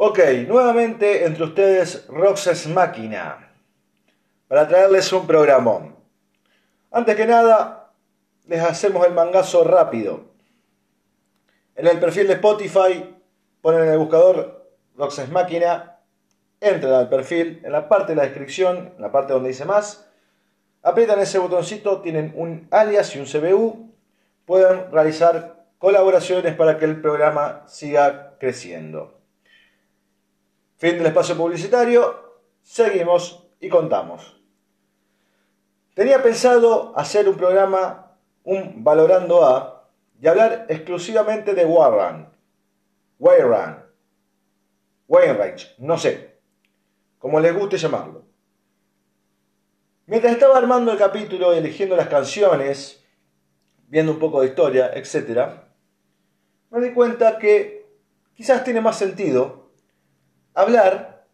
Ok, nuevamente entre ustedes Roxas Máquina para traerles un programón. Antes que nada, les hacemos el mangazo rápido. En el perfil de Spotify ponen en el buscador Roxas Máquina, entran al perfil, en la parte de la descripción, en la parte donde dice más, aprietan ese botoncito, tienen un alias y un CBU, pueden realizar colaboraciones para que el programa siga creciendo. Fin del espacio publicitario, seguimos y contamos. Tenía pensado hacer un programa, un Valorando A, y hablar exclusivamente de Warren, Wayran, Wainwright, no sé, como les guste llamarlo. Mientras estaba armando el capítulo eligiendo las canciones, viendo un poco de historia, etc., me di cuenta que quizás tiene más sentido hablar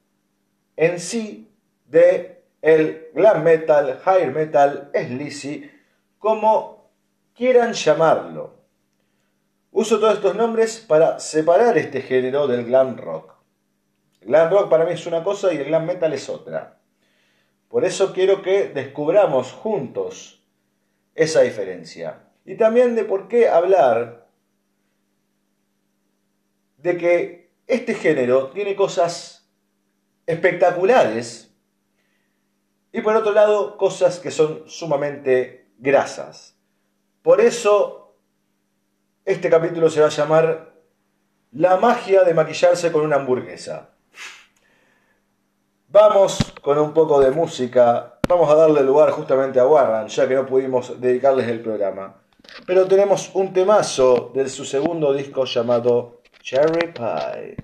en sí de el glam metal, high metal, sleazy, como quieran llamarlo. Uso todos estos nombres para separar este género del glam rock. El glam rock para mí es una cosa y el glam metal es otra. Por eso quiero que descubramos juntos esa diferencia. Y también de por qué hablar de que este género tiene cosas espectaculares y por otro lado cosas que son sumamente grasas. Por eso este capítulo se va a llamar La magia de maquillarse con una hamburguesa. Vamos con un poco de música. Vamos a darle lugar justamente a Warren, ya que no pudimos dedicarles el programa. Pero tenemos un temazo de su segundo disco llamado Cherry Pie.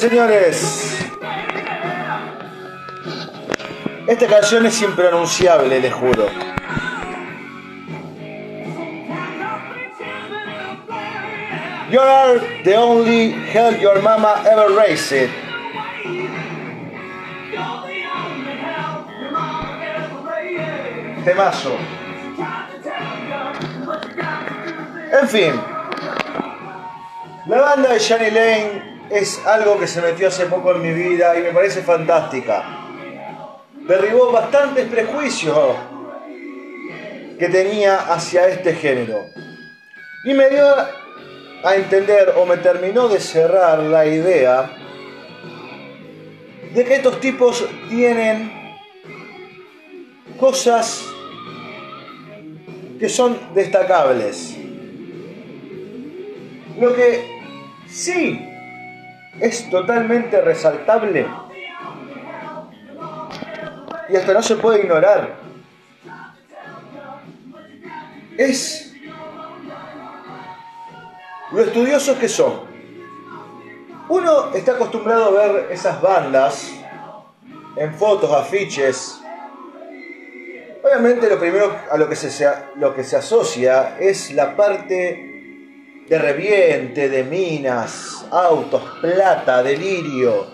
Señores. Esta canción es impronunciable, les juro. You are the only hell your mama ever raised it. Temazo. En fin. La banda de Shani Lane es algo que se metió hace poco en mi vida y me parece fantástica. Derribó bastantes prejuicios que tenía hacia este género. Y me dio a entender o me terminó de cerrar la idea de que estos tipos tienen cosas que son destacables. Lo que sí es totalmente resaltable y hasta no se puede ignorar es lo estudiosos que son. Uno está acostumbrado a ver esas bandas en fotos, afiches. Obviamente lo primero a lo que se, lo que se asocia es la parte de reviente, de minas, autos, plata, delirio.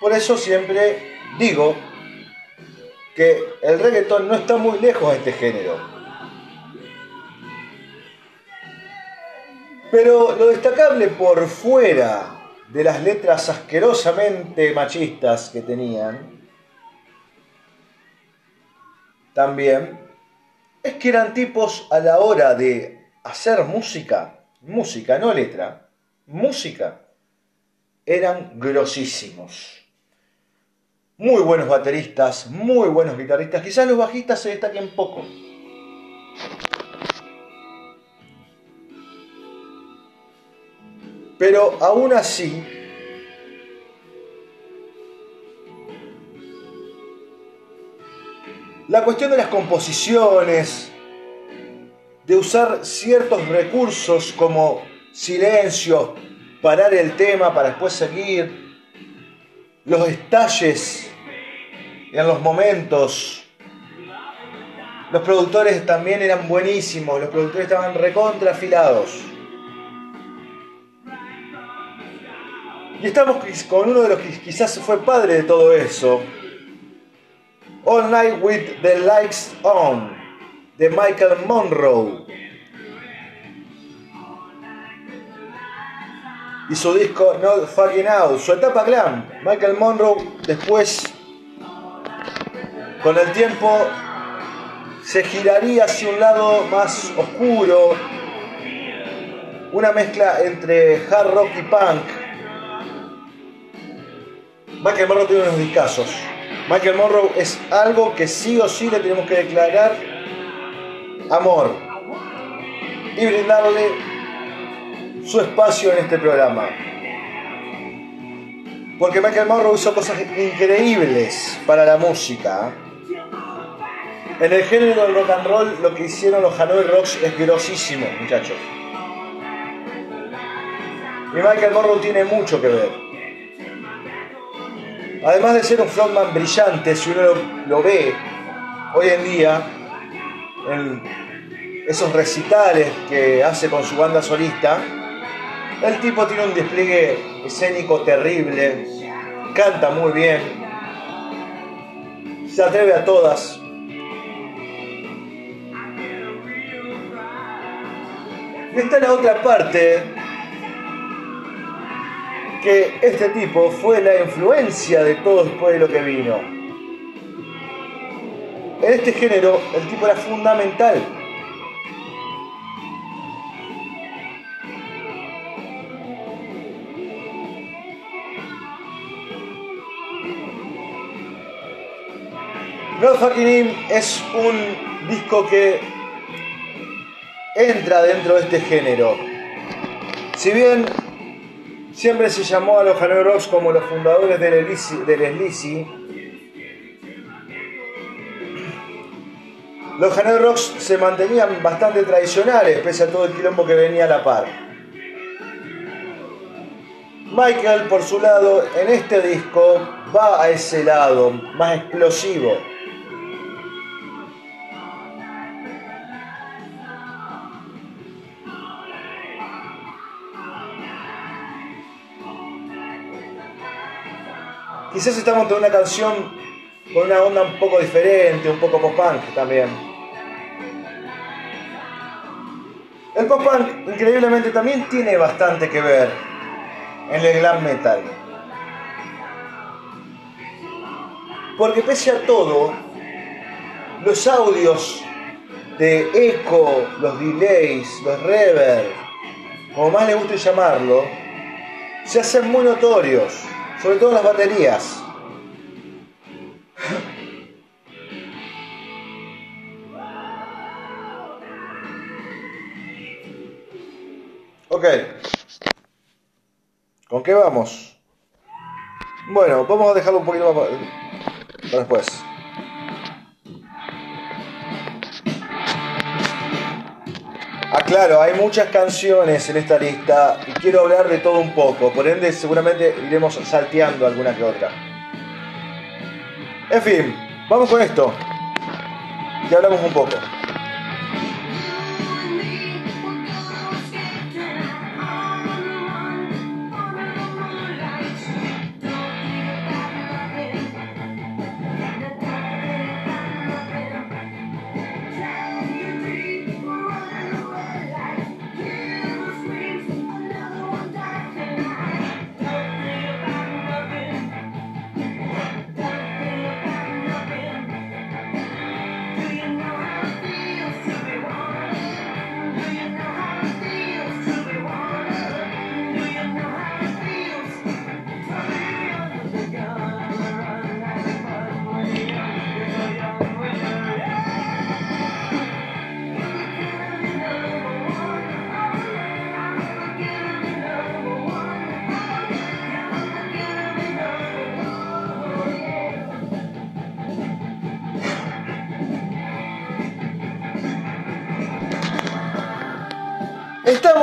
Por eso siempre digo que el reggaetón no está muy lejos de este género. Pero lo destacable por fuera de las letras asquerosamente machistas que tenían, también, es que eran tipos a la hora de hacer música, música, no letra, música, eran grosísimos. Muy buenos bateristas, muy buenos guitarristas, quizás los bajistas se destaquen poco. Pero aún así, la cuestión de las composiciones, de usar ciertos recursos como silencio, parar el tema para después seguir, los estalles en los momentos. Los productores también eran buenísimos, los productores estaban recontrafilados. Y estamos con uno de los que quizás fue padre de todo eso. All Night with the Lights On, de Michael Monroe. Y su disco Not Fucking Out, su etapa glam. Michael Monroe después, con el tiempo, se giraría hacia un lado más oscuro, una mezcla entre hard rock y punk Michael Monroe tiene unos discazos. Michael Monroe es algo que sí o sí le tenemos que declarar amor y brindarle su espacio en este programa. Porque Michael Monroe hizo cosas increíbles para la música. En el género del rock and roll, lo que hicieron los Hanoi Rocks es grosísimo, muchachos. Y Michael Monroe tiene mucho que ver. Además de ser un frontman brillante, si uno lo, ve hoy en día, en esos recitales que hace con su banda solista, el tipo tiene un despliegue escénico terrible, canta muy bien, se atreve a todas. Y está la otra parte que este tipo fue la influencia de todo después de lo que vino. En este género el tipo era fundamental. No Fucking es un disco que entra dentro de este género. Si bien Siempre se llamó a los Hanoi Rocks como los fundadores del Sleazy. Los Hanoi Rocks se mantenían bastante tradicionales pese a todo el quilombo que venía a la par. Michael, por su lado, en este disco va a ese lado más explosivo. Quizás estamos ante una canción con una onda un poco diferente, un poco post-punk también. El post-punk increíblemente también tiene bastante que ver en el glam metal. Porque pese a todo, los audios de eco, los delays, los reverb, como más le guste llamarlo, se hacen muy notorios sobre todo las baterías. Ok. ¿Con qué vamos? Bueno, vamos a dejarlo un poquito más para después. Ah, claro, hay muchas canciones en esta lista y quiero hablar de todo un poco, por ende seguramente iremos salteando alguna que otra. En fin, vamos con esto. Y hablamos un poco.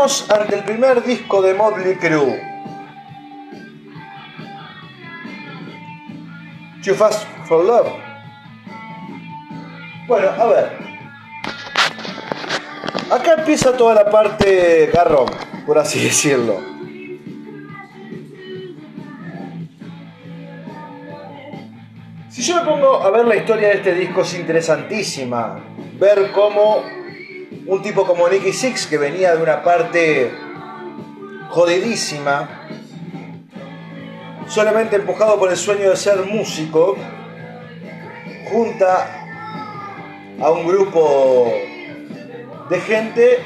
Ante el primer disco de Motley Crue. Too Fast for Love. Bueno, a ver. Acá empieza toda la parte garrón, por así decirlo. Si yo me pongo a ver la historia de este disco es interesantísima. Ver cómo un tipo como Nicky Six, que venía de una parte jodidísima, solamente empujado por el sueño de ser músico, junta a un grupo de gente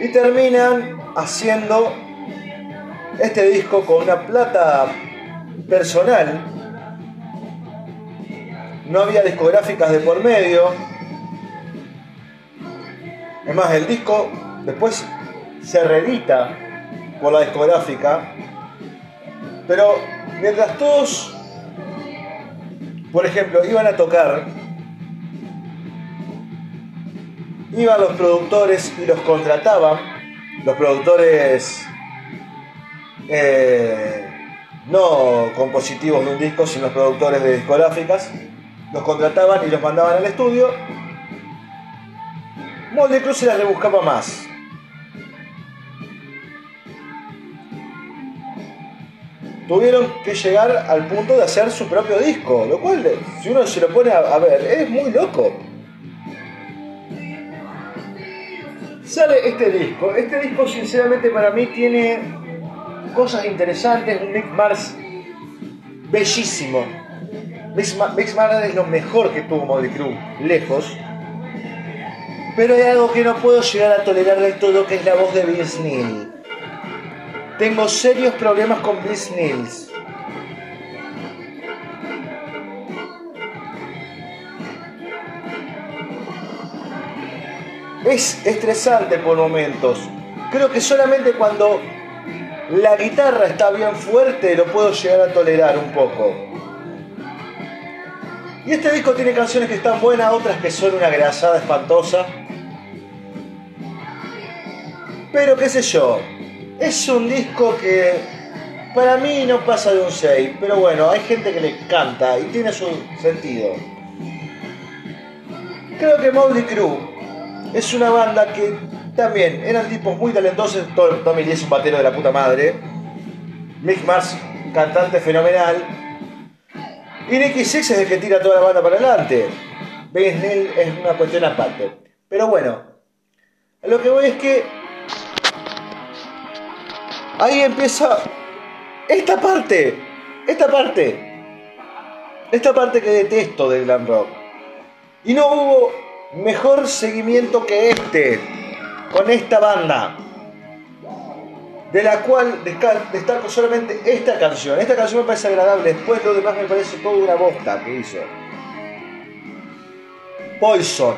y terminan haciendo este disco con una plata personal. No había discográficas de por medio, es más, el disco después se reedita por la discográfica, pero mientras todos, por ejemplo, iban a tocar, iban los productores y los contrataban, los productores eh, no compositivos de un disco, sino los productores de discográficas, los contrataban y los mandaban al estudio Molde Cruz se la rebuscaba más. Tuvieron que llegar al punto de hacer su propio disco, lo cual, si uno se lo pone a, ver, es muy loco. Sale este disco. Este disco, sinceramente, para mí tiene cosas interesantes. Un Nick Mars bellísimo. Mix Mars es lo mejor que tuvo Molly Cruz, lejos. Pero hay algo que no puedo llegar a tolerar del todo, que es la voz de Vince Neil. Tengo serios problemas con Vince Nils. Es estresante por momentos. Creo que solamente cuando la guitarra está bien fuerte lo puedo llegar a tolerar un poco. Y este disco tiene canciones que están buenas, otras que son una grasada espantosa. Pero qué sé yo, es un disco que para mí no pasa de un 6, pero bueno, hay gente que le canta y tiene su sentido. Creo que Motley Crue es una banda que también eran tipos muy talentosos. Tommy Lee es un batero de la puta madre. Mick Mars, cantante fenomenal. Y Nicky Six es el que tira toda la banda para adelante. Ben Snell es una cuestión aparte. Pero bueno, lo que voy es que ahí empieza esta parte, esta parte, esta parte que detesto del glam rock. Y no hubo mejor seguimiento que este, con esta banda, de la cual destaco solamente esta canción. Esta canción me parece agradable, después lo demás me parece toda una bosta que hizo. Poison.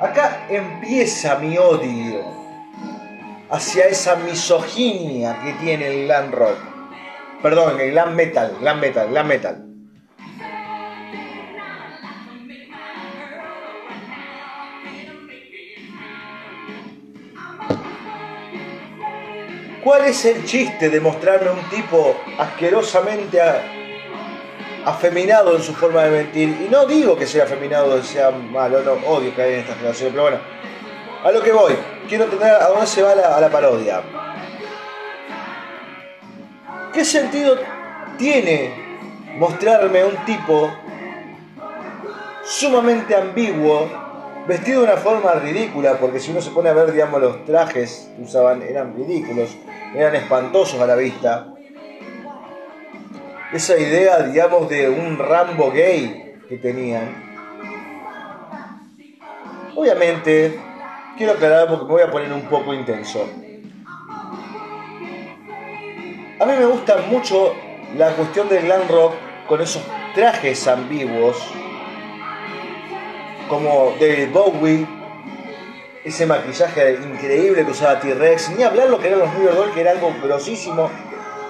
Acá empieza mi odio hacia esa misoginia que tiene el glam rock. Perdón, el glam metal, glam metal, glam metal. ¿Cuál es el chiste de mostrarme un tipo asquerosamente afeminado en su forma de mentir? Y no digo que sea afeminado, sea malo, no, odio hay en esta generación, pero bueno, a lo que voy, quiero entender a dónde se va la, a la parodia. ¿Qué sentido tiene mostrarme un tipo sumamente ambiguo, vestido de una forma ridícula? Porque si uno se pone a ver, digamos, los trajes que usaban eran ridículos, eran espantosos a la vista. Esa idea, digamos, de un Rambo gay que tenían. Obviamente, quiero aclarar porque me voy a poner un poco intenso. A mí me gusta mucho la cuestión del glam rock con esos trajes ambiguos, como David Bowie, ese maquillaje increíble que usaba T-Rex, ni hablar lo que eran los New York que era algo grosísimo,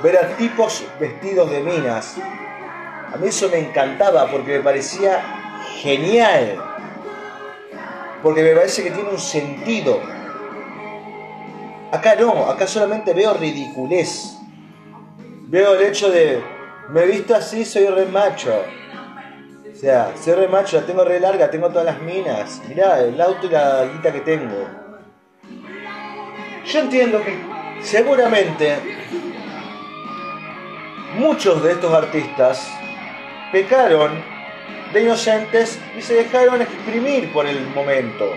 ver a tipos vestidos de minas. A mí eso me encantaba porque me parecía genial. porque me parece que tiene un sentido. Acá no, acá solamente veo ridiculez. Veo el hecho de, me visto así, soy re macho. O sea, soy macho, la tengo re larga, tengo todas las minas. Mirá, el auto y la guita que tengo. Yo entiendo que seguramente muchos de estos artistas pecaron de inocentes y se dejaron exprimir por el momento.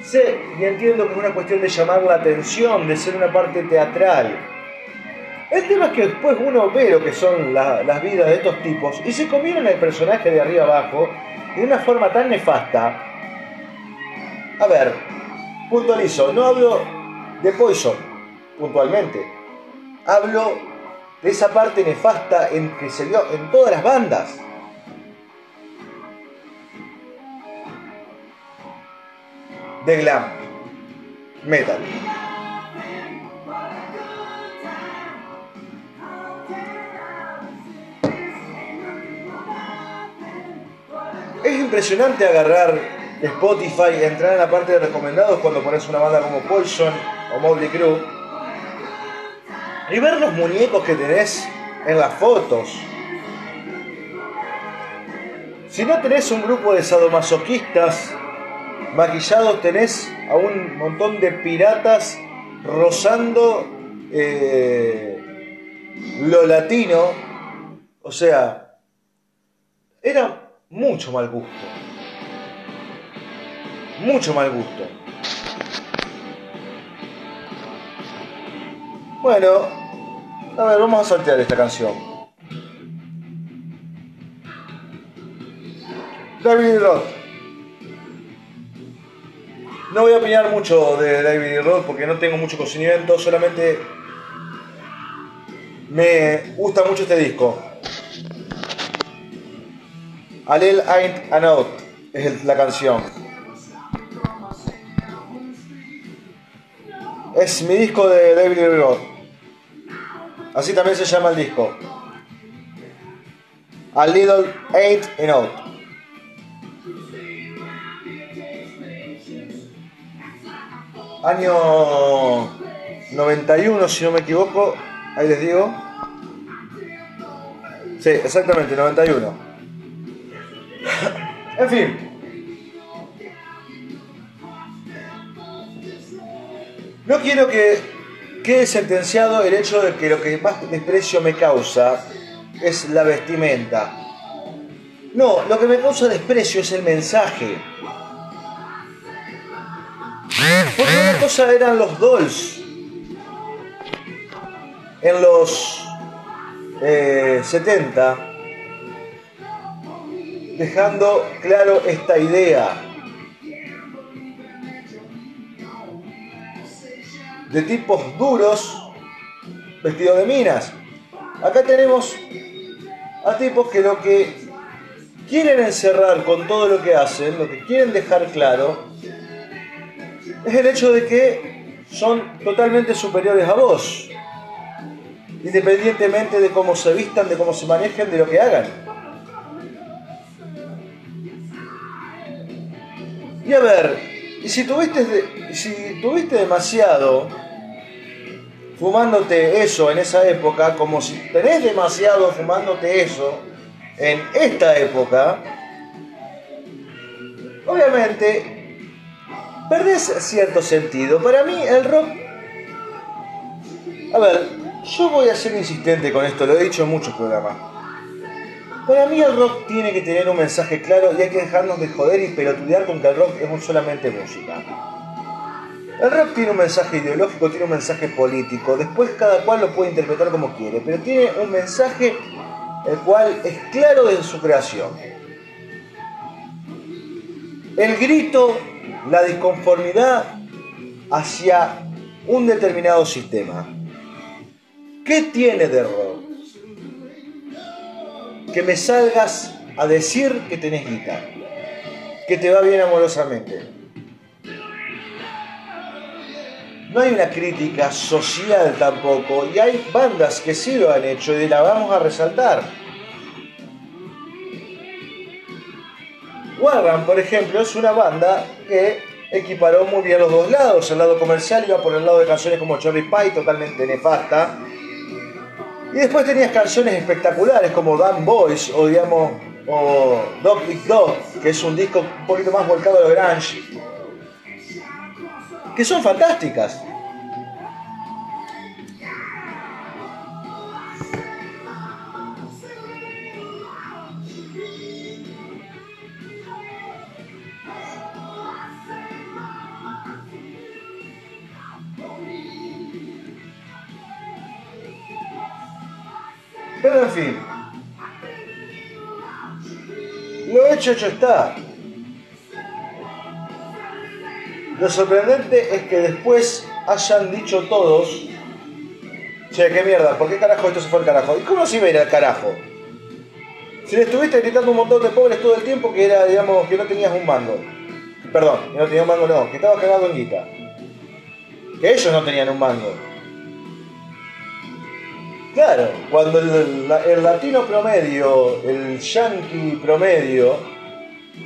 Sé y entiendo que es una cuestión de llamar la atención, de ser una parte teatral. El tema es que después uno ve lo que son las vidas de estos tipos y se comieron el personaje de arriba abajo de una forma tan nefasta. A ver, puntualizo, no hablo de Poison puntualmente. Hablo de esa parte nefasta en que se dio en todas las bandas. De glam metal. Es impresionante agarrar Spotify, entrar en la parte de recomendados cuando pones una banda como Poison o Mobley Crue y ver los muñecos que tenés en las fotos. Si no tenés un grupo de sadomasoquistas maquillados, tenés a un montón de piratas rozando eh, lo latino. O sea, era mucho mal gusto. Mucho mal gusto. Bueno, a ver, vamos a saltear esta canción. David Roth. No voy a opinar mucho de David Roth porque no tengo mucho conocimiento, solamente me gusta mucho este disco. Alel Ain't Out es la canción. Es mi disco de David Roth. Así también se llama el disco. A Little Eight and Out. Año 91, si no me equivoco. Ahí les digo. Sí, exactamente, 91. En fin. No quiero que quede sentenciado el hecho de que lo que más desprecio me causa es la vestimenta. No, lo que me causa desprecio es el mensaje. Porque una cosa eran los dolls en los 70, eh, dejando claro esta idea de tipos duros vestidos de minas. Acá tenemos a tipos que lo que quieren encerrar con todo lo que hacen, lo que quieren dejar claro, es el hecho de que son totalmente superiores a vos, independientemente de cómo se vistan, de cómo se manejen, de lo que hagan. Y a ver, y si tuviste, si tuviste demasiado fumándote eso en esa época, como si tenés demasiado fumándote eso en esta época, obviamente perdés cierto sentido. Para mí el rock... A ver, yo voy a ser insistente con esto, lo he dicho en muchos programas. Para mí el rock tiene que tener un mensaje claro y hay que dejarnos de joder y pelotudear con que el rock es solamente música. El rock tiene un mensaje ideológico, tiene un mensaje político, después cada cual lo puede interpretar como quiere, pero tiene un mensaje el cual es claro de su creación. El grito, la disconformidad hacia un determinado sistema. ¿Qué tiene de rock? Que me salgas a decir que tenés guitarra, que te va bien amorosamente no hay una crítica social tampoco, y hay bandas que sí lo han hecho y la vamos a resaltar. Warren, por ejemplo, es una banda que equiparó muy bien los dos lados. El lado comercial iba por el lado de canciones como Cherry Pie, totalmente nefasta. Y después tenías canciones espectaculares como Dan Boys o digamos o Dog Big Dog, que es un disco un poquito más volcado a lo grunge, que son fantásticas. Hecho está. Lo sorprendente es que después hayan dicho todos, che, qué mierda, ¿por qué carajo esto se fue al carajo? ¿Y cómo se iba a ir al carajo? Si le estuviste gritando un montón de pobres todo el tiempo que era, digamos, que no tenías un mango. Perdón, que no tenías un mango, no, que estabas cagado en guita. Que ellos no tenían un mango. Claro, cuando el, latino promedio, el yankee promedio,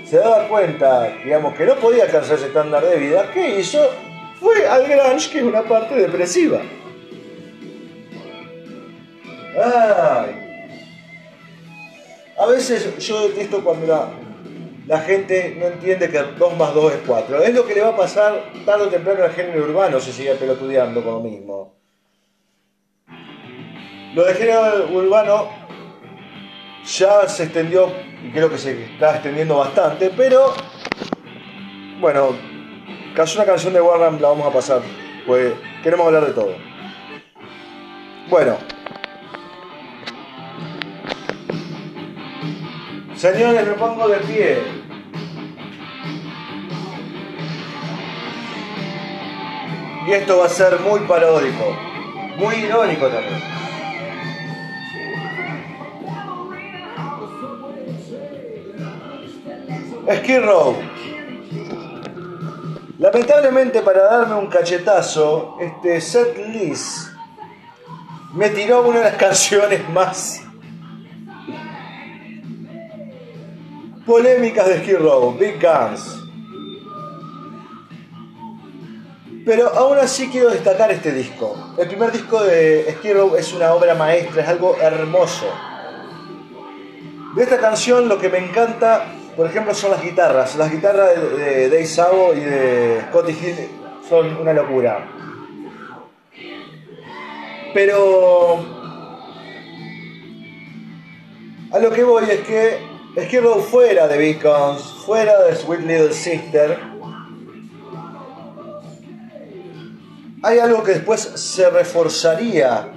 se daba cuenta, digamos, que no podía alcanzar ese estándar de vida, ¿qué hizo? Fue al grunge, que es una parte depresiva. Ay. A veces yo detesto cuando la, la gente no entiende que 2 más 2 es 4. Es lo que le va a pasar tarde o temprano al género urbano si sigue pelotudeando con lo mismo. Lo de género urbano ya se extendió, y creo que se está extendiendo bastante, pero bueno, casi una canción de Warren la vamos a pasar, pues queremos hablar de todo. Bueno, señores, me pongo de pie. Y esto va a ser muy paródico, muy irónico también. Skid Row. Lamentablemente para darme un cachetazo, este set list me tiró una de las canciones más polémicas de Skid Row, Big Guns. Pero aún así quiero destacar este disco. El primer disco de Skid Row es una obra maestra, es algo hermoso. De esta canción lo que me encanta por ejemplo, son las guitarras. Las guitarras de, Dave Savo y de Scotty Hill son una locura. Pero a lo que voy es que Skid fuera de Beacons, fuera de Sweet Little Sister, hay algo que después se reforzaría,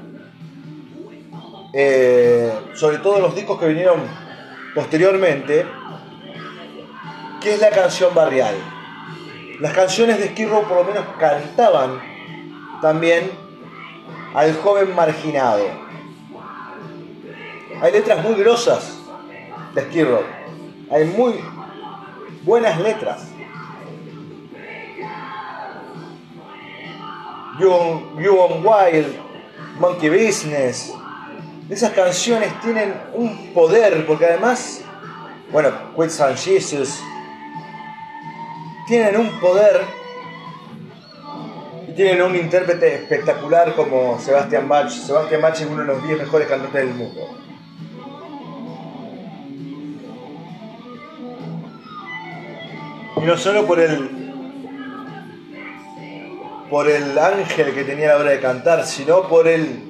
eh, sobre todo en los discos que vinieron posteriormente, es la canción barrial. Las canciones de Skid por lo menos cantaban también al joven marginado. Hay letras muy grosas de Skid Hay muy buenas letras. You on, Wild, Monkey Business. Esas canciones tienen un poder porque además, bueno, Quit San Jesus, tienen un poder y tienen un intérprete espectacular como Sebastián Bach. Sebastián Bach es uno de los 10 mejores cantantes del mundo. Y no solo por el por el ángel que tenía a la hora de cantar, sino por el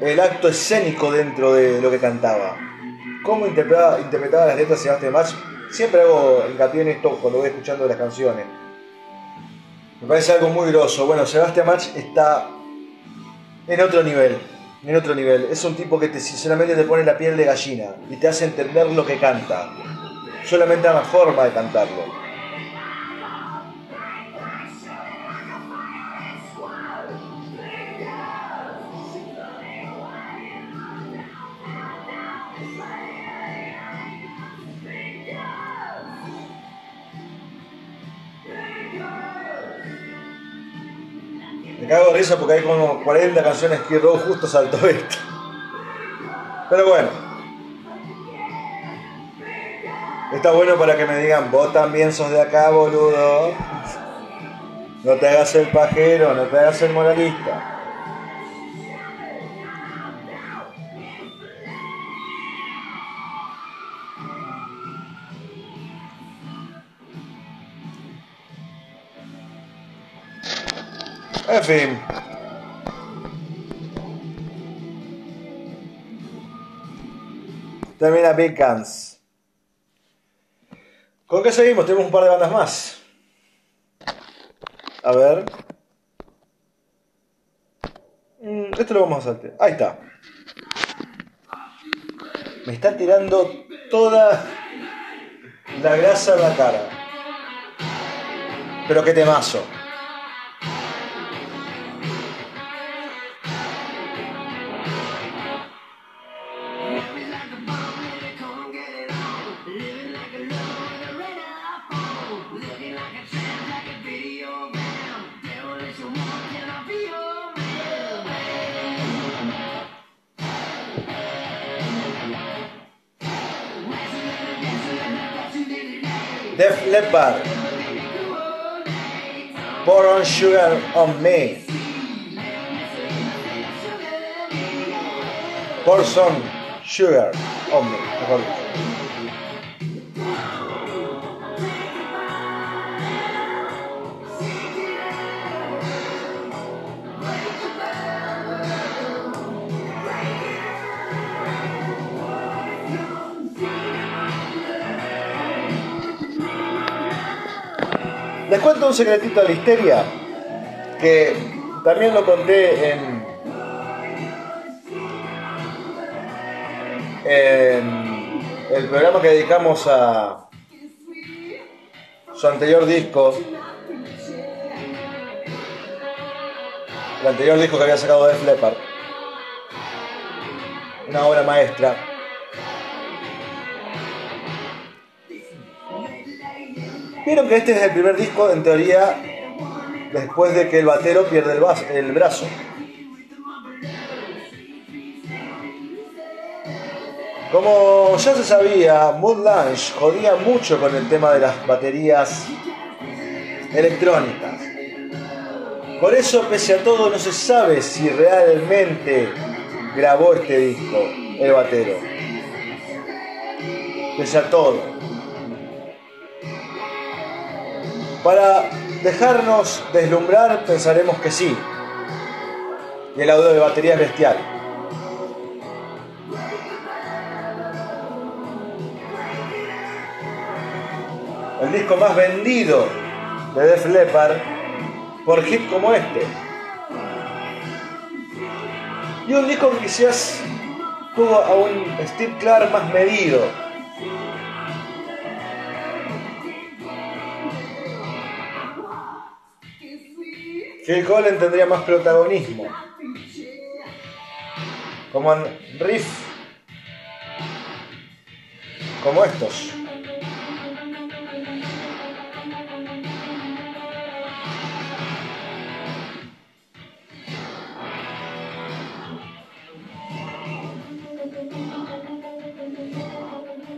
el acto escénico dentro de lo que cantaba. Cómo interpretaba, interpretaba las letras Sebastián Bach Siempre hago hincapié en esto cuando voy escuchando las canciones. Me parece algo muy groso. Bueno, Sebastián Mach está en otro nivel. En otro nivel. Es un tipo que te, sinceramente te pone la piel de gallina y te hace entender lo que canta. Solamente una forma de cantarlo. Me cago de risa porque hay como 40 canciones que Row justo saltó esto. Pero bueno. está bueno para que me digan, vos también sos de acá, boludo. No te hagas el pajero, no te hagas el moralista. En fin. Termina Beacons. ¿Con qué seguimos? Tenemos un par de bandas más. A ver. Mm, esto lo vamos a saltar. Ahí está. Me está tirando toda la grasa en la cara. Pero qué temazo. Pour on sugar on me. Pour some sugar on me. Un secretito de la histeria que también lo conté en, en el programa que dedicamos a su anterior disco. El anterior disco que había sacado de Leppard. Una obra maestra. Vieron que este es el primer disco, en teoría, después de que el batero pierde el, brazo. Como ya se sabía, Mood jodía mucho con el tema de las baterías electrónicas. Por eso, pese a todo, no se sabe si realmente grabó este disco, el batero. Pese a todo. Para dejarnos deslumbrar, pensaremos que sí. Y el audio de batería es bestial. El disco más vendido de Def Leppard por hit como este. Y un disco que quizás tuvo a un Steve Clark más medido. Phil Collen tendría más protagonismo. Como en riff. Como estos.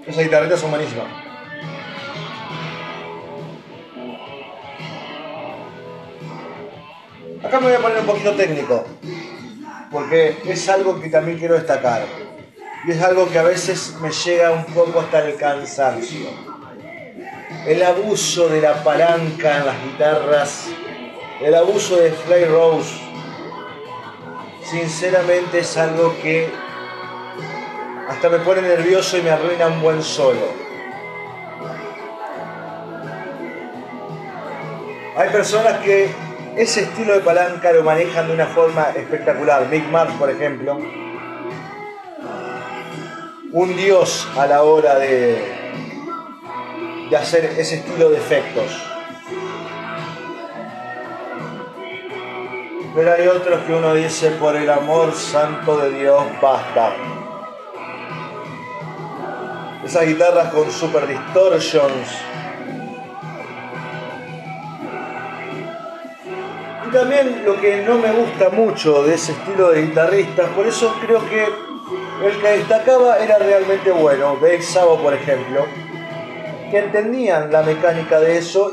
Esas guitarritas son buenísimas. Acá me voy a poner un poquito técnico, porque es algo que también quiero destacar. Y es algo que a veces me llega un poco hasta el cansancio. El abuso de la palanca en las guitarras, el abuso de Fly Rose, sinceramente es algo que hasta me pone nervioso y me arruina un buen solo. Hay personas que ese estilo de palanca lo manejan de una forma espectacular. Mick Mars, por ejemplo, un dios a la hora de, de hacer ese estilo de efectos. Pero hay otros que uno dice, por el amor santo de Dios, basta. Esas guitarras con super distortions. Y también lo que no me gusta mucho de ese estilo de guitarristas, por eso creo que el que destacaba era realmente bueno. Dave Sabo, por ejemplo. que entendían la mecánica de eso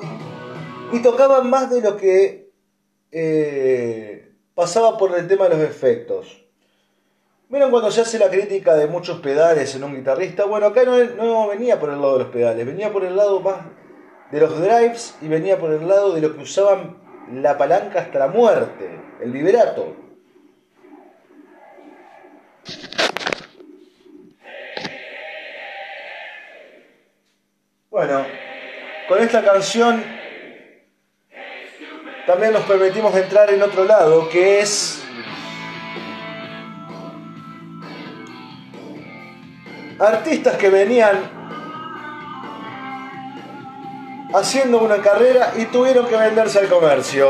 y tocaban más de lo que eh, pasaba por el tema de los efectos. Miren cuando se hace la crítica de muchos pedales en un guitarrista, bueno, acá no venía por el lado de los pedales, venía por el lado más de los drives y venía por el lado de lo que usaban la palanca hasta la muerte, el vibrato. Bueno, con esta canción también nos permitimos entrar en otro lado, que es artistas que venían haciendo una carrera y tuvieron que venderse al comercio.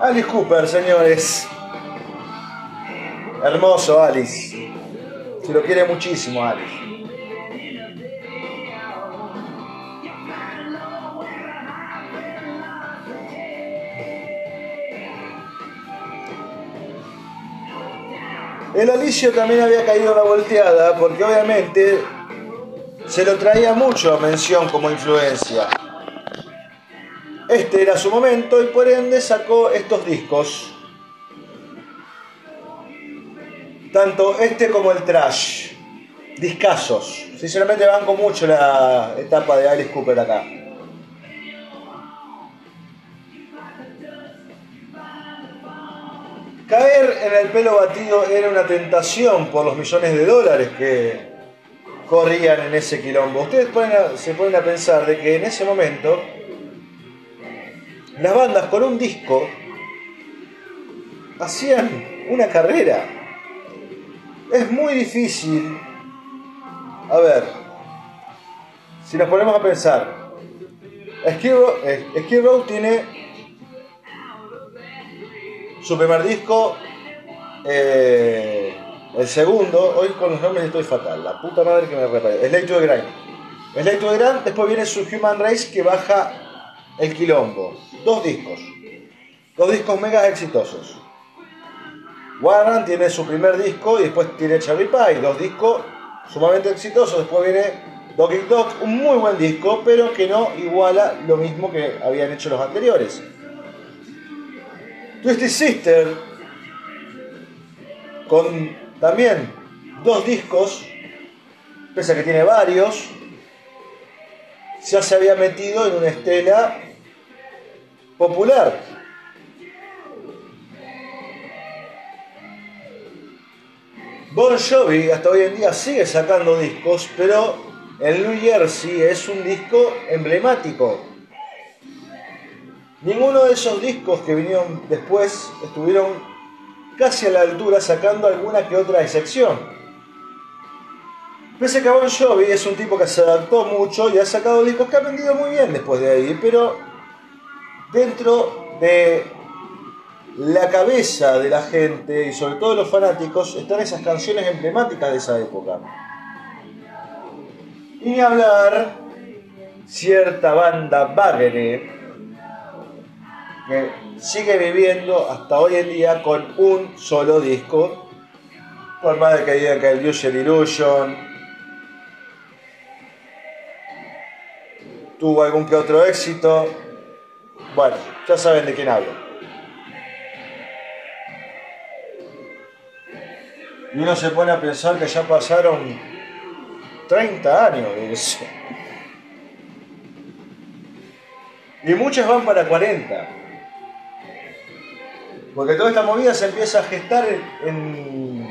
Alice Cooper, señores. Hermoso Alice. Se lo quiere muchísimo Alice. El Alicio también había caído una volteada porque obviamente se lo traía mucho a mención como influencia. Este era su momento y por ende sacó estos discos. Tanto este como el trash. Discasos. Sinceramente banco mucho la etapa de Alice Cooper acá. Caer en el pelo batido era una tentación por los millones de dólares que corrían en ese quilombo. Ustedes se ponen a pensar de que en ese momento las bandas con un disco hacían una carrera. Es muy difícil. A ver, si nos ponemos a pensar, Skid Row tiene su primer disco, eh, el segundo, hoy con los nombres estoy fatal, la puta madre que me repare. Slave to the Grind. Slave to the Grind, después viene su Human Race que baja el quilombo. Dos discos. Dos discos mega exitosos. Warren tiene su primer disco y después tiene Cherry Pie, dos discos sumamente exitosos. Después viene Dog Dog, un muy buen disco, pero que no iguala lo mismo que habían hecho los anteriores. Twisted Sister, con también dos discos, pese a que tiene varios, ya se había metido en una estela popular. Bon Jovi hasta hoy en día sigue sacando discos, pero el New Jersey es un disco emblemático. Ninguno de esos discos que vinieron después estuvieron casi a la altura sacando alguna que otra excepción. Pese a que Bon Jovi es un tipo que se adaptó mucho y ha sacado discos que ha vendido muy bien después de ahí, pero dentro de la cabeza de la gente y sobre todo de los fanáticos están esas canciones emblemáticas de esa época. Y hablar cierta banda Bagre que sigue viviendo hasta hoy en día con un solo disco. Por más de que digan que el User Illusion tuvo algún que otro éxito. Bueno, ya saben de quién hablo. Y uno se pone a pensar que ya pasaron 30 años de eso. Y muchas van para 40. Porque toda esta movida se empieza a gestar en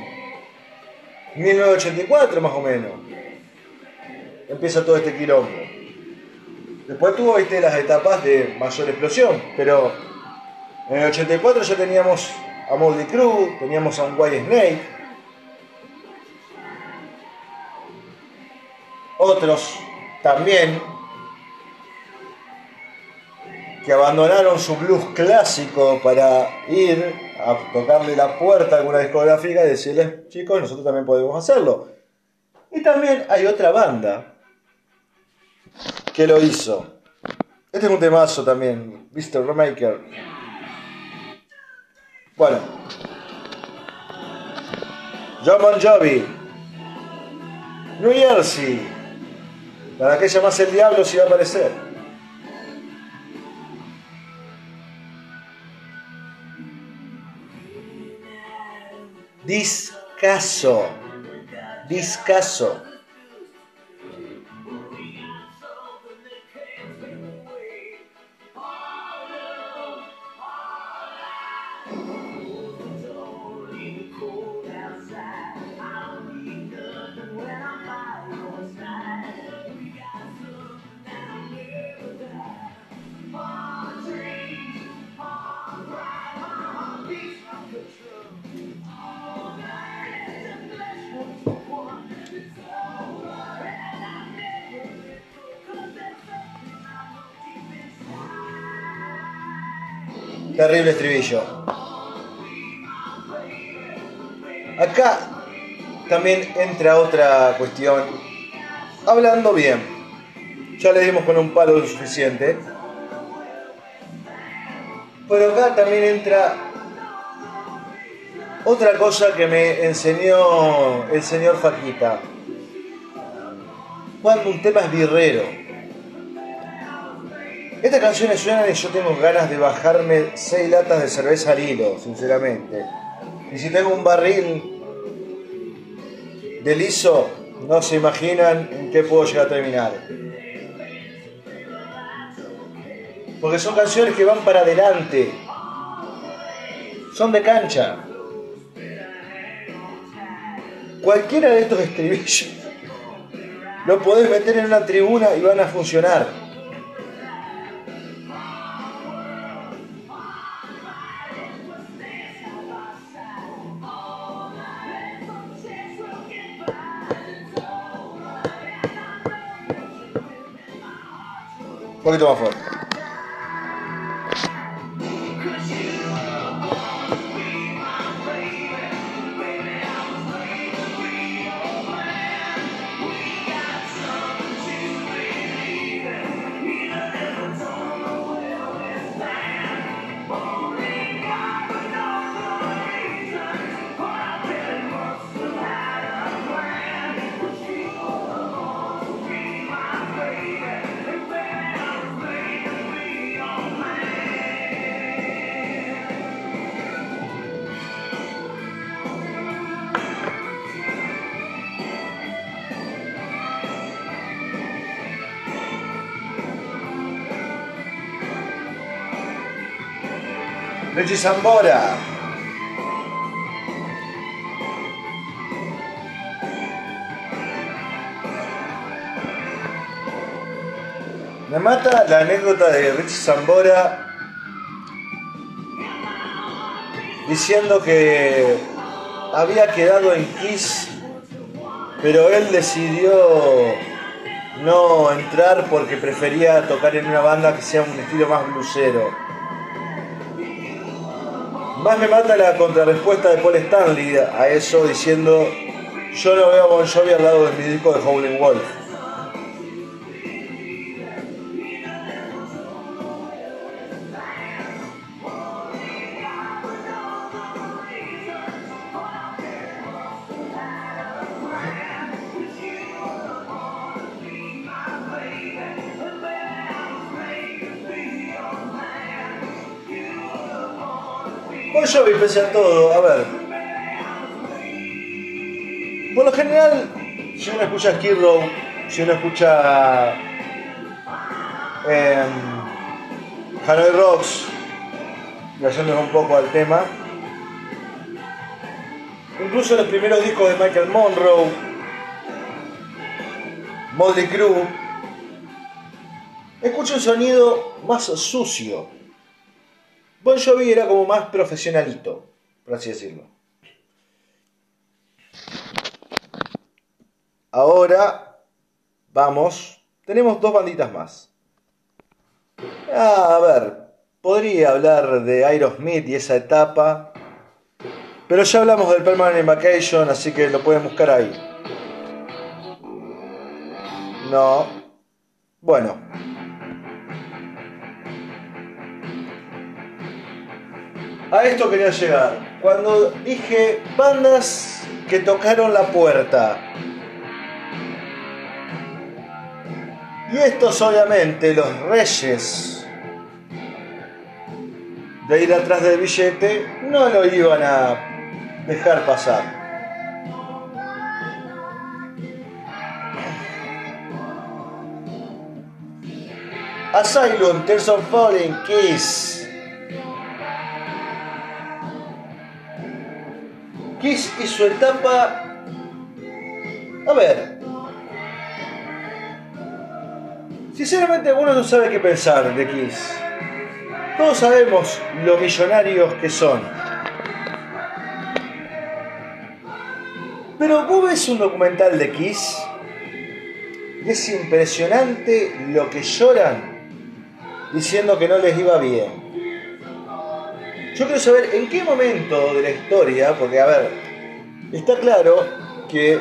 1984 más o menos. Empieza todo este quilombo. Después tuvo ¿viste, las etapas de mayor explosión, pero en el 84 ya teníamos a Moldy Crew, teníamos a un White Snake, otros también que abandonaron su blues clásico para ir a tocarle la puerta a alguna discográfica y decirles, chicos, nosotros también podemos hacerlo. Y también hay otra banda que lo hizo. Este es un temazo también, Mr. Remaker. Bueno. John Bon Jovi. New Jersey. ¿Para qué llamas el diablo si va a aparecer? Discaso. Discaso. Terrible estribillo. Acá también entra otra cuestión. Hablando bien. Ya le dimos con un palo lo suficiente. Pero acá también entra otra cosa que me enseñó el señor Faquita. Cuando un tema es birrero estas canciones suenan y yo tengo ganas de bajarme seis latas de cerveza al hilo, sinceramente. Y si tengo un barril de liso, no se imaginan en qué puedo llegar a terminar. Porque son canciones que van para adelante. Son de cancha. Cualquiera de estos estribillos lo podés meter en una tribuna y van a funcionar. Poquito más fuerte. Richie Zambora. Me mata la anécdota de Richie Zambora diciendo que había quedado en Kiss, pero él decidió no entrar porque prefería tocar en una banda que sea un estilo más blusero. Más me mata la contrarrespuesta de Paul Stanley a eso diciendo yo no veo a Bon al lado de mi disco de Howling Wolf. Todo, a ver. Por lo general, si uno escucha Skid Row, si uno escucha eh, Hanoi Rocks, yéndonos un poco al tema, incluso los primeros discos de Michael Monroe, Motley Crue, escucha un sonido más sucio Bon Jovi era como más profesionalito, por así decirlo. Ahora, vamos, tenemos dos banditas más. Ah, a ver, podría hablar de Aerosmith y esa etapa, pero ya hablamos del Permanent Vacation, así que lo pueden buscar ahí. No. Bueno, A esto quería llegar. Cuando dije bandas que tocaron la puerta. Y estos obviamente, los reyes de ir atrás del billete, no lo iban a dejar pasar. Asylum, Tears of Falling, Kiss. Kiss y su etapa... A ver. Sinceramente uno no sabe qué pensar de Kiss. Todos sabemos lo millonarios que son. Pero vos ves un documental de Kiss y es impresionante lo que lloran diciendo que no les iba bien. Yo quiero saber en qué momento de la historia, porque a ver, está claro que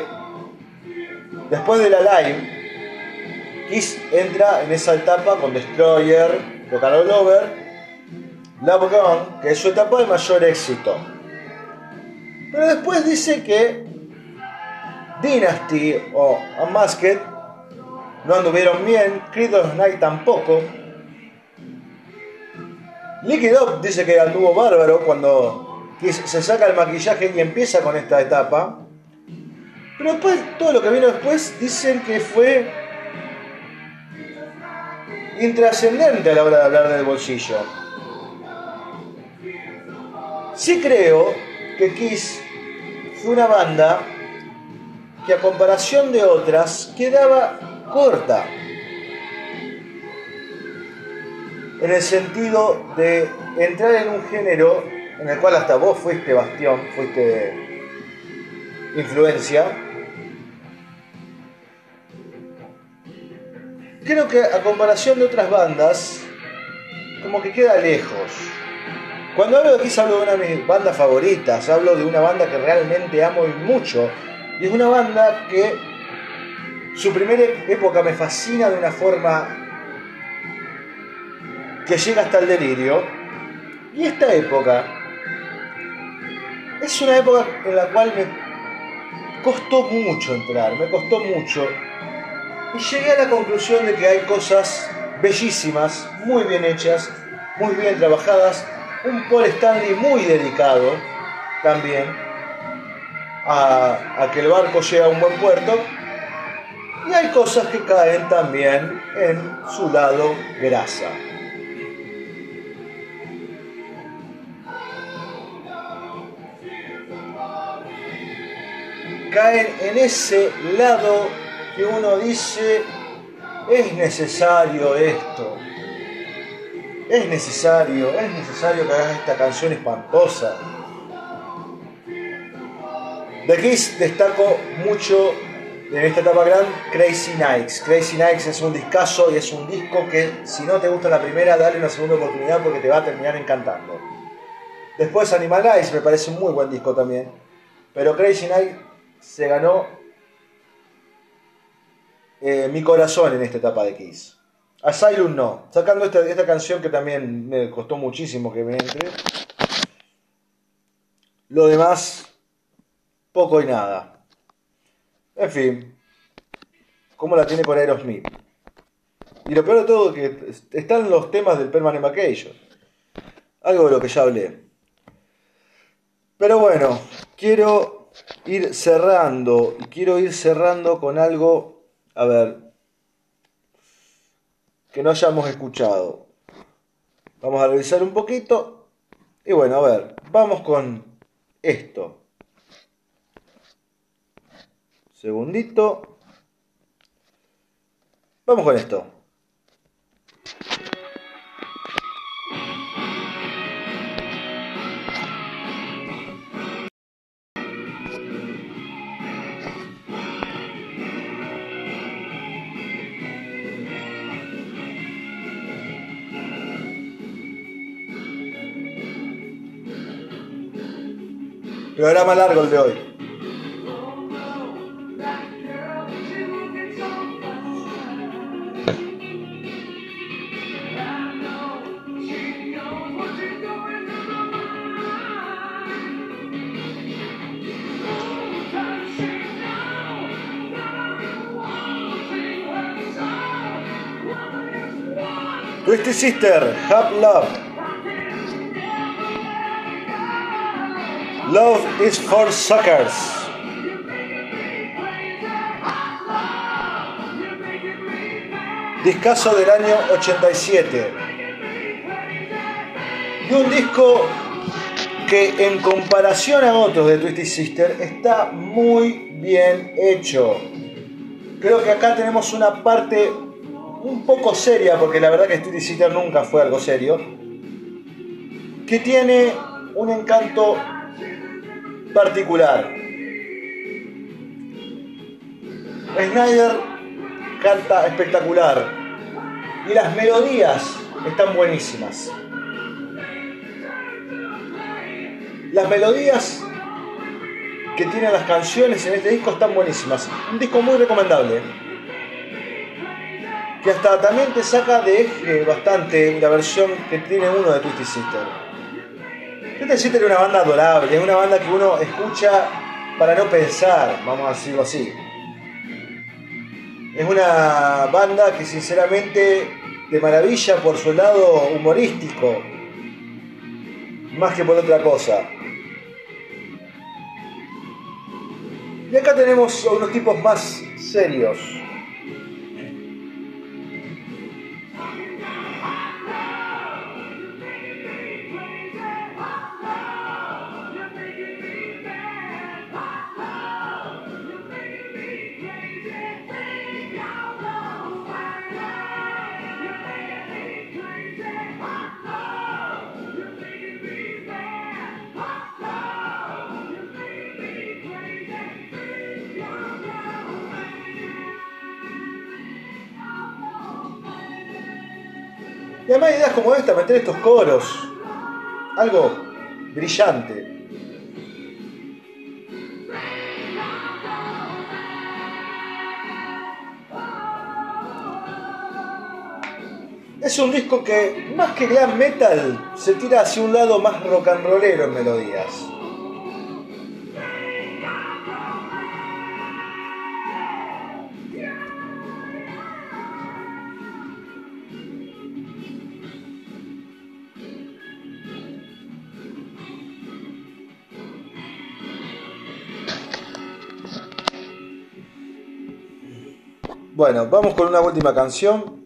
después de la live, Kiss entra en esa etapa con Destroyer, and Lover, Love Gone, que es su etapa de mayor éxito. Pero después dice que Dynasty o Unmasked no anduvieron bien, Creed of Night tampoco, Up dice que anduvo bárbaro cuando se saca el maquillaje y empieza con esta etapa. Pero después, todo lo que vino después, dicen que fue intrascendente a la hora de hablar del bolsillo. Sí creo que Kiss fue una banda que a comparación de otras quedaba corta. En el sentido de entrar en un género en el cual hasta vos fuiste bastión, fuiste influencia. Creo que a comparación de otras bandas, como que queda lejos. Cuando hablo de Kiss hablo de una de mis bandas favoritas, hablo de una banda que realmente amo y mucho. Y es una banda que su primera época me fascina de una forma que llega hasta el delirio. Y esta época es una época en la cual me costó mucho entrar, me costó mucho. Y llegué a la conclusión de que hay cosas bellísimas, muy bien hechas, muy bien trabajadas. Un Paul Stanley muy dedicado también a, a que el barco llegue a un buen puerto. Y hay cosas que caen también en su lado grasa. Caen en ese lado que uno dice, es necesario esto, es necesario, es necesario que hagas esta canción espantosa. De Kiss destaco mucho en esta etapa gran Crazy Nights. Crazy Nights es un discazo y es un disco que si no te gusta la primera, dale una segunda oportunidad porque te va a terminar encantando. Después Animal Eyes me parece un muy buen disco también. Pero Crazy Nights se ganó eh, mi corazón en esta etapa de Kiss. Asylum no. Sacando esta, esta canción que también me costó muchísimo que me entre. Lo demás, poco y nada. En fin, ¿cómo la tiene con Aerosmith? Y lo peor de todo que están los temas del Permanent Vacation. Algo de lo que ya hablé. Pero bueno, quiero ir cerrando. Y quiero ir cerrando con algo, a ver, que no hayamos escuchado. Vamos a revisar un poquito. Y bueno, a ver, vamos con esto. Segundito. Vamos con esto. Programa largo el de hoy. Twisty Sister, Have Love. Love is for suckers. Discaso del año 87. Y un disco que en comparación a otros de Twisted Sister está muy bien hecho. Creo que acá tenemos una parte un poco seria, porque la verdad que Twisted Sister nunca fue algo serio, que tiene un encanto particular. Snyder canta espectacular y las melodías están buenísimas. Las melodías que tienen las canciones en este disco están buenísimas. Un disco muy recomendable. Que hasta también te saca de eje bastante la versión que tiene uno de Twisted Sister. Twisted Sister es una banda adorable, es una banda que uno escucha para no pensar, vamos a decirlo así. Es una banda que sinceramente de maravilla por su lado humorístico, más que por otra cosa. Y acá tenemos a unos tipos más serios. Y además ideas como esta, meter estos coros. Algo brillante. Es un disco que, más que glam metal, se tira hacia un lado más rock and rollero en melodías. Bueno, vamos con una última canción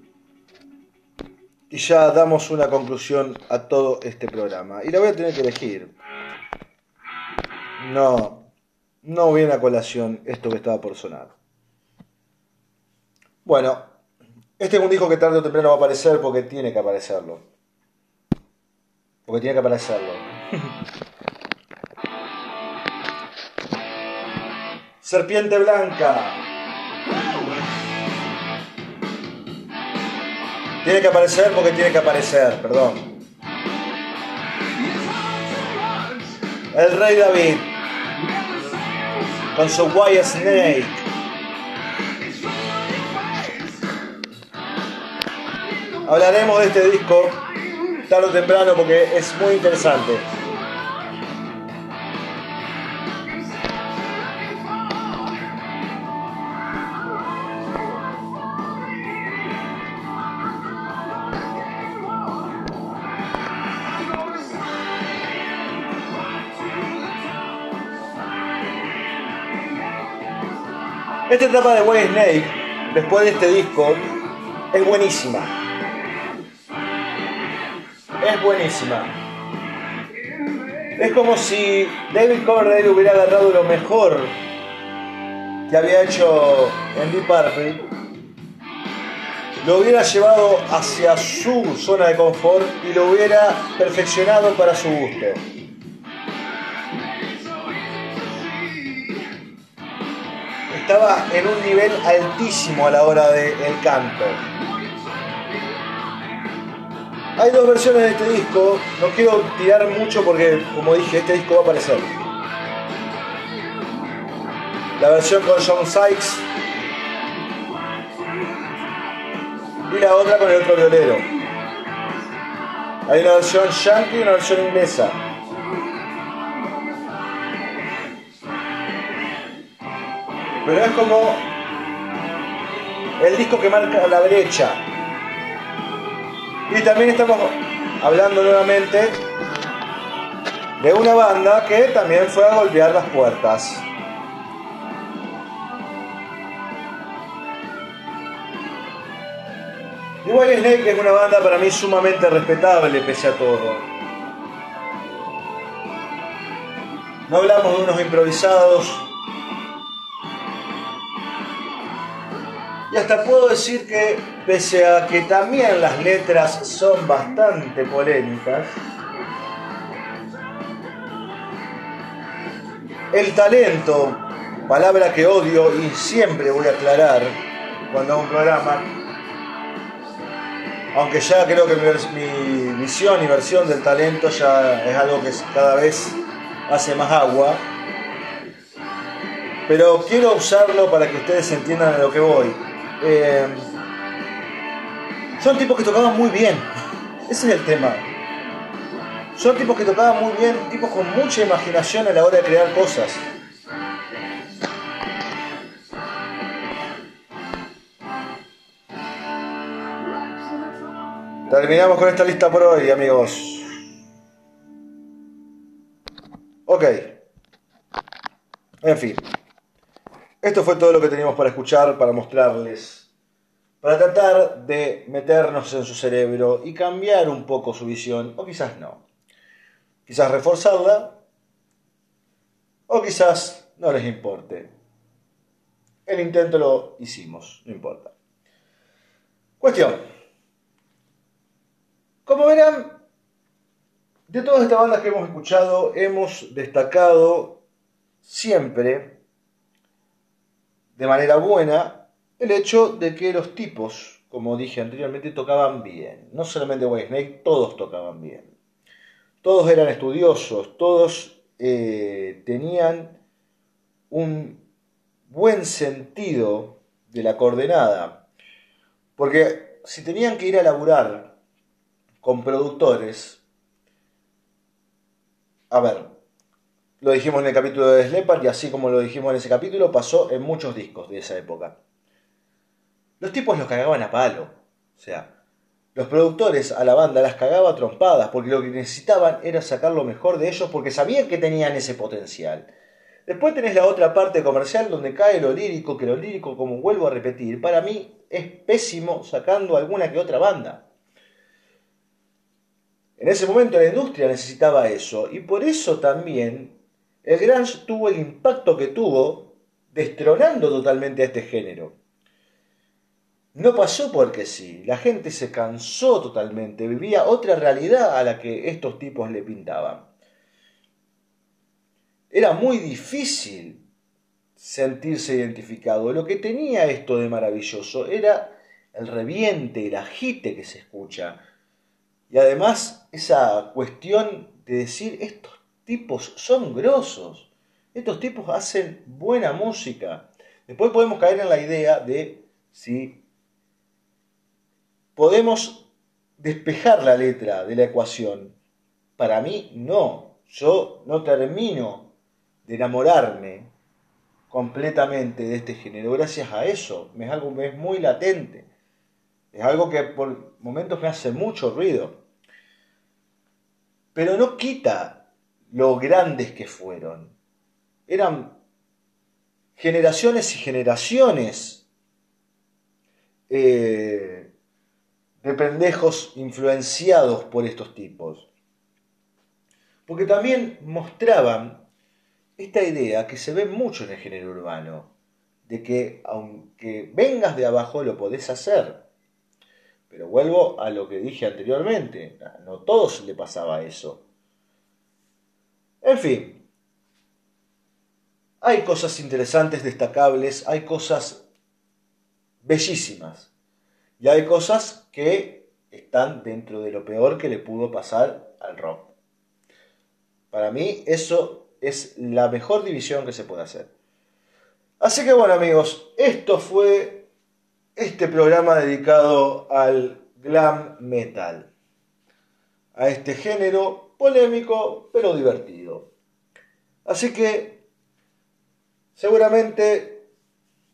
y ya damos una conclusión a todo este programa. Y la voy a tener que elegir. No, no viene a colación esto que estaba por sonar. Bueno, este es un disco que tarde o temprano va a aparecer porque tiene que aparecerlo. Porque tiene que aparecerlo. Serpiente Blanca. Tiene que aparecer porque tiene que aparecer, perdón. El rey David. Con su White Snake. Hablaremos de este disco tarde o temprano porque es muy interesante. Esta etapa de White Snake, después de este disco, es buenísima. Es buenísima. Es como si David Coverdale hubiera agarrado lo mejor que había hecho en Deep Purple, lo hubiera llevado hacia su zona de confort y lo hubiera perfeccionado para su gusto. Estaba en un nivel altísimo a la hora del canto. Hay dos versiones de este disco, no quiero tirar mucho porque, como dije, este disco va a aparecer. La versión con John Sykes y la otra con el otro violero. Hay una versión yankee y una versión inglesa. Pero es como el disco que marca la brecha. Y también estamos hablando nuevamente de una banda que también fue a golpear las puertas. Igual Snake es una banda para mí sumamente respetable pese a todo. No hablamos de unos improvisados. Puedo decir que pese a que también las letras son bastante polémicas, el talento, palabra que odio y siempre voy a aclarar cuando hago un programa, aunque ya creo que mi, visión y versión del talento ya es algo que cada vez hace más agua. Pero quiero usarlo para que ustedes entiendan a lo que voy. Eh, son tipos que tocaban muy bien. Ese es el tema. Son tipos que tocaban muy bien, tipos con mucha imaginación a la hora de crear cosas. Terminamos con esta lista por hoy, amigos. Ok. En fin. Esto fue todo lo que teníamos para escuchar, para mostrarles, para tratar de meternos en su cerebro y cambiar un poco su visión, o quizás no. Quizás reforzarla, o quizás no les importe. El intento lo hicimos, no importa. Cuestión. Como verán, de todas estas bandas que hemos escuchado, hemos destacado siempre, de manera buena, el hecho de que los tipos, como dije anteriormente, tocaban bien. No solamente Whitesnake, todos tocaban bien. Todos eran estudiosos, todos eh, tenían un buen sentido de la coordenada. Porque si tenían que ir a laburar con productores. A ver, lo dijimos en el capítulo de Slepar y así como lo dijimos en ese capítulo, pasó en muchos discos de esa época. Los tipos los cagaban a palo. O sea, los productores a la banda las cagaban trompadas porque lo que necesitaban era sacar lo mejor de ellos porque sabían que tenían ese potencial. Después tenés la otra parte comercial donde cae lo lírico, que lo lírico, como vuelvo a repetir, para mí es pésimo sacando alguna que otra banda. En ese momento la industria necesitaba eso y por eso también el grunge tuvo el impacto que tuvo destronando totalmente a este género. No pasó porque sí, la gente se cansó totalmente, vivía otra realidad a la que estos tipos le pintaban. Era muy difícil sentirse identificado. Lo que tenía esto de maravilloso era el reviente, el agite que se escucha, y además esa cuestión de decir, estos tipos son grosos, estos tipos hacen buena música. Después podemos caer en la idea de si podemos despejar la letra de la ecuación. Para mí no, yo no termino de enamorarme completamente de este género gracias a eso. Es algo es muy latente. Es algo que por momentos me hace mucho ruido pero no quita lo grandes que fueron. Eran generaciones y generaciones eh, de pendejos influenciados por estos tipos. Porque también mostraban esta idea que se ve mucho en el género urbano, de que aunque vengas de abajo lo podés hacer. Pero vuelvo a lo que dije anteriormente, no todos le pasaba eso. En fin, hay cosas interesantes, destacables, hay cosas bellísimas y hay cosas que están dentro de lo peor que le pudo pasar al rock. Para mí eso es la mejor división que se puede hacer. Así que bueno amigos, esto fue este programa dedicado al glam metal, a este género polémico pero divertido. Así que seguramente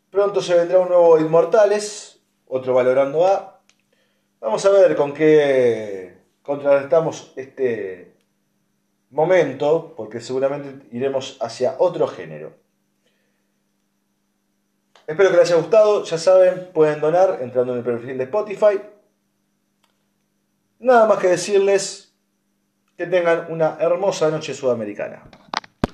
pronto se vendrá un nuevo Inmortales, otro valorando A, Vamos a ver con qué contrarrestamos este momento, porque seguramente iremos hacia otro género. Espero que les haya gustado. Ya saben, pueden donar entrando en el perfil de Spotify. Nada más que decirles que tengan una hermosa noche sudamericana.